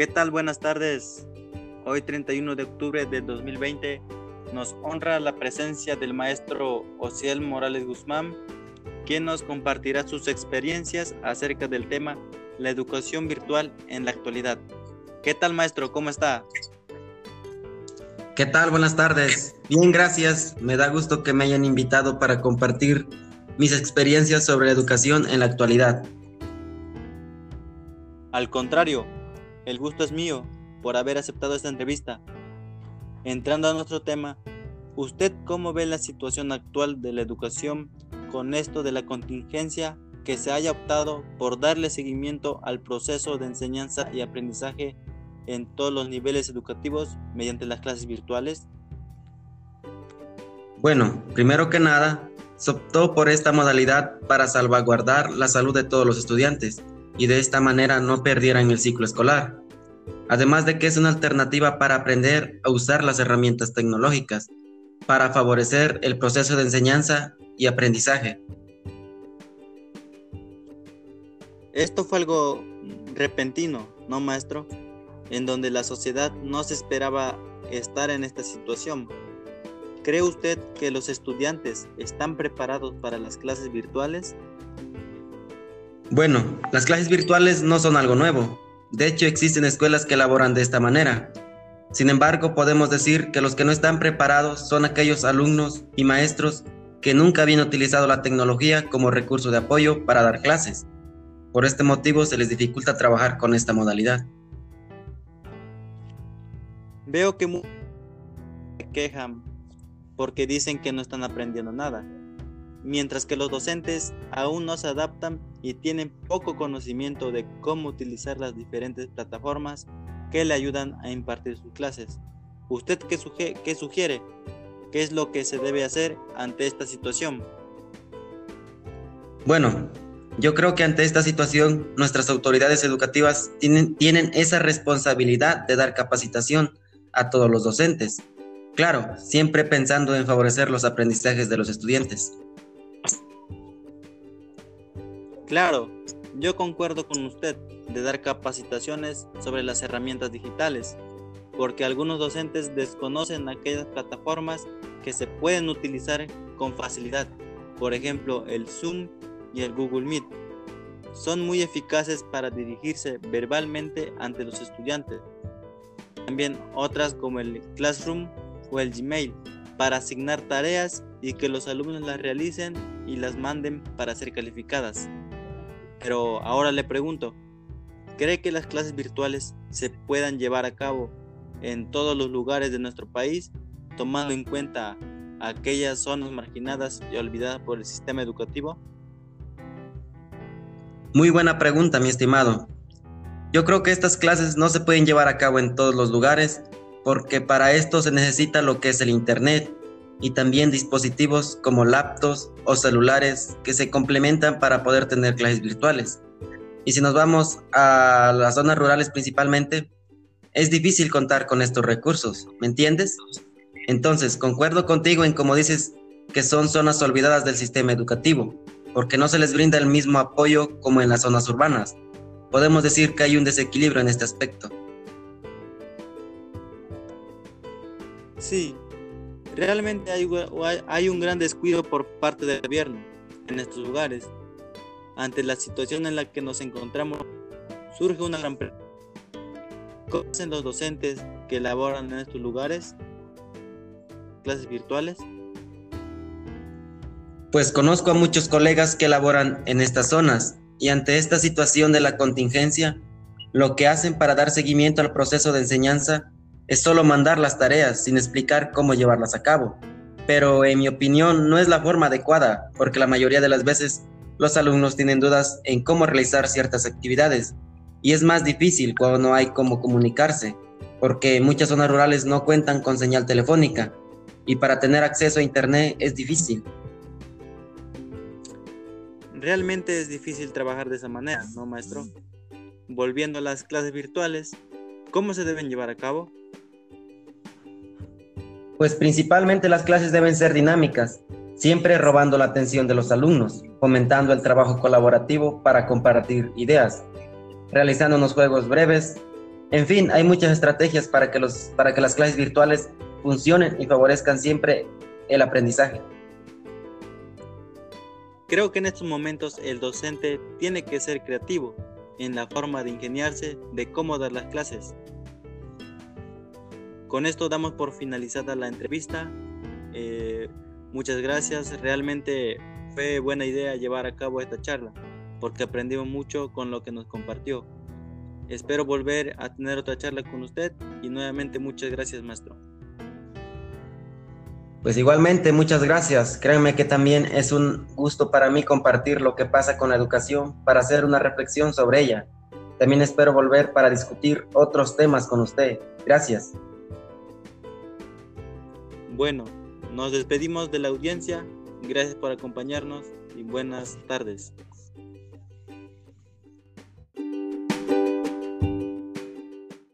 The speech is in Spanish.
¿Qué tal? Buenas tardes. Hoy 31 de octubre de 2020 nos honra la presencia del maestro Ociel Morales Guzmán, quien nos compartirá sus experiencias acerca del tema la educación virtual en la actualidad. ¿Qué tal maestro? ¿Cómo está? ¿Qué tal? Buenas tardes. Bien, gracias. Me da gusto que me hayan invitado para compartir mis experiencias sobre la educación en la actualidad. Al contrario, el gusto es mío por haber aceptado esta entrevista. Entrando a nuestro tema, ¿usted cómo ve la situación actual de la educación con esto de la contingencia que se haya optado por darle seguimiento al proceso de enseñanza y aprendizaje en todos los niveles educativos mediante las clases virtuales? Bueno, primero que nada, se optó por esta modalidad para salvaguardar la salud de todos los estudiantes y de esta manera no perdieran el ciclo escolar. Además de que es una alternativa para aprender a usar las herramientas tecnológicas para favorecer el proceso de enseñanza y aprendizaje. Esto fue algo repentino, ¿no, maestro? En donde la sociedad no se esperaba estar en esta situación. ¿Cree usted que los estudiantes están preparados para las clases virtuales? Bueno, las clases virtuales no son algo nuevo. De hecho, existen escuelas que elaboran de esta manera. Sin embargo, podemos decir que los que no están preparados son aquellos alumnos y maestros que nunca habían utilizado la tecnología como recurso de apoyo para dar clases. Por este motivo se les dificulta trabajar con esta modalidad. Veo que muchos se quejan porque dicen que no están aprendiendo nada mientras que los docentes aún no se adaptan y tienen poco conocimiento de cómo utilizar las diferentes plataformas que le ayudan a impartir sus clases. ¿Usted qué, sugiere? ¿Qué es lo que se debe hacer ante esta situación? Bueno, yo creo que ante esta situación nuestras autoridades educativas tienen, esa responsabilidad de dar capacitación a todos los docentes. Claro, siempre pensando en favorecer los aprendizajes de los estudiantes. Claro, yo concuerdo con usted de dar capacitaciones sobre las herramientas digitales, porque algunos docentes desconocen aquellas plataformas que se pueden utilizar con facilidad, por ejemplo el Zoom y el Google Meet. Son muy eficaces para dirigirse verbalmente ante los estudiantes. También otras como el Classroom o el Gmail para asignar tareas y que los alumnos las realicen y las manden para ser calificadas. Pero ahora le pregunto, ¿cree que las clases virtuales se puedan llevar a cabo en todos los lugares de nuestro país, tomando en cuenta aquellas zonas marginadas y olvidadas por el sistema educativo? Muy buena pregunta, mi estimado. Yo creo que estas clases no se pueden llevar a cabo en todos los lugares porque para esto se necesita lo que es el Internet y también dispositivos como laptops o celulares que se complementan para poder tener clases virtuales. Y si nos vamos a las zonas rurales principalmente, es difícil contar con estos recursos, ¿me entiendes? Entonces, concuerdo contigo en como dices que son zonas olvidadas del sistema educativo, porque no se les brinda el mismo apoyo como en las zonas urbanas. Podemos decir que hay un desequilibrio en este aspecto. Sí, Realmente hay, un gran descuido por parte del gobierno en estos lugares. Ante la situación en la que nos encontramos, surge una gran pregunta. ¿Cómo hacen los docentes que laboran en estos lugares? ¿Clases virtuales? Pues conozco a muchos colegas que laboran en estas zonas y ante esta situación de la contingencia, lo que hacen para dar seguimiento al proceso de enseñanza es solo mandar las tareas sin explicar cómo llevarlas a cabo. Pero en mi opinión no es la forma adecuada, porque la mayoría de las veces los alumnos tienen dudas en cómo realizar ciertas actividades y es más difícil cuando no hay cómo comunicarse, porque muchas zonas rurales no cuentan con señal telefónica y para tener acceso a Internet es difícil. Realmente es difícil trabajar de esa manera, ¿no, maestro? Volviendo a las clases virtuales, ¿cómo se deben llevar a cabo? Pues principalmente las clases deben ser dinámicas, siempre robando la atención de los alumnos, fomentando el trabajo colaborativo para compartir ideas, realizando unos juegos breves En fin, hay muchas estrategias para que, los, para que las clases virtuales funcionen y favorezcan siempre el aprendizaje. Creo que en estos momentos el docente tiene que ser creativo en la forma de ingeniarse de cómo dar las clases. Con esto damos por finalizada la entrevista. Eh, muchas gracias. Realmente fue buena idea llevar a cabo esta charla porque aprendimos mucho con lo que nos compartió. Espero volver a tener otra charla con usted y nuevamente muchas gracias maestro. Pues igualmente, muchas gracias. Créanme que también es un gusto para mí compartir lo que pasa con la educación para hacer una reflexión sobre ella. También espero volver para discutir otros temas con usted. Gracias. Bueno, nos despedimos de la audiencia. Gracias por acompañarnos y buenas tardes.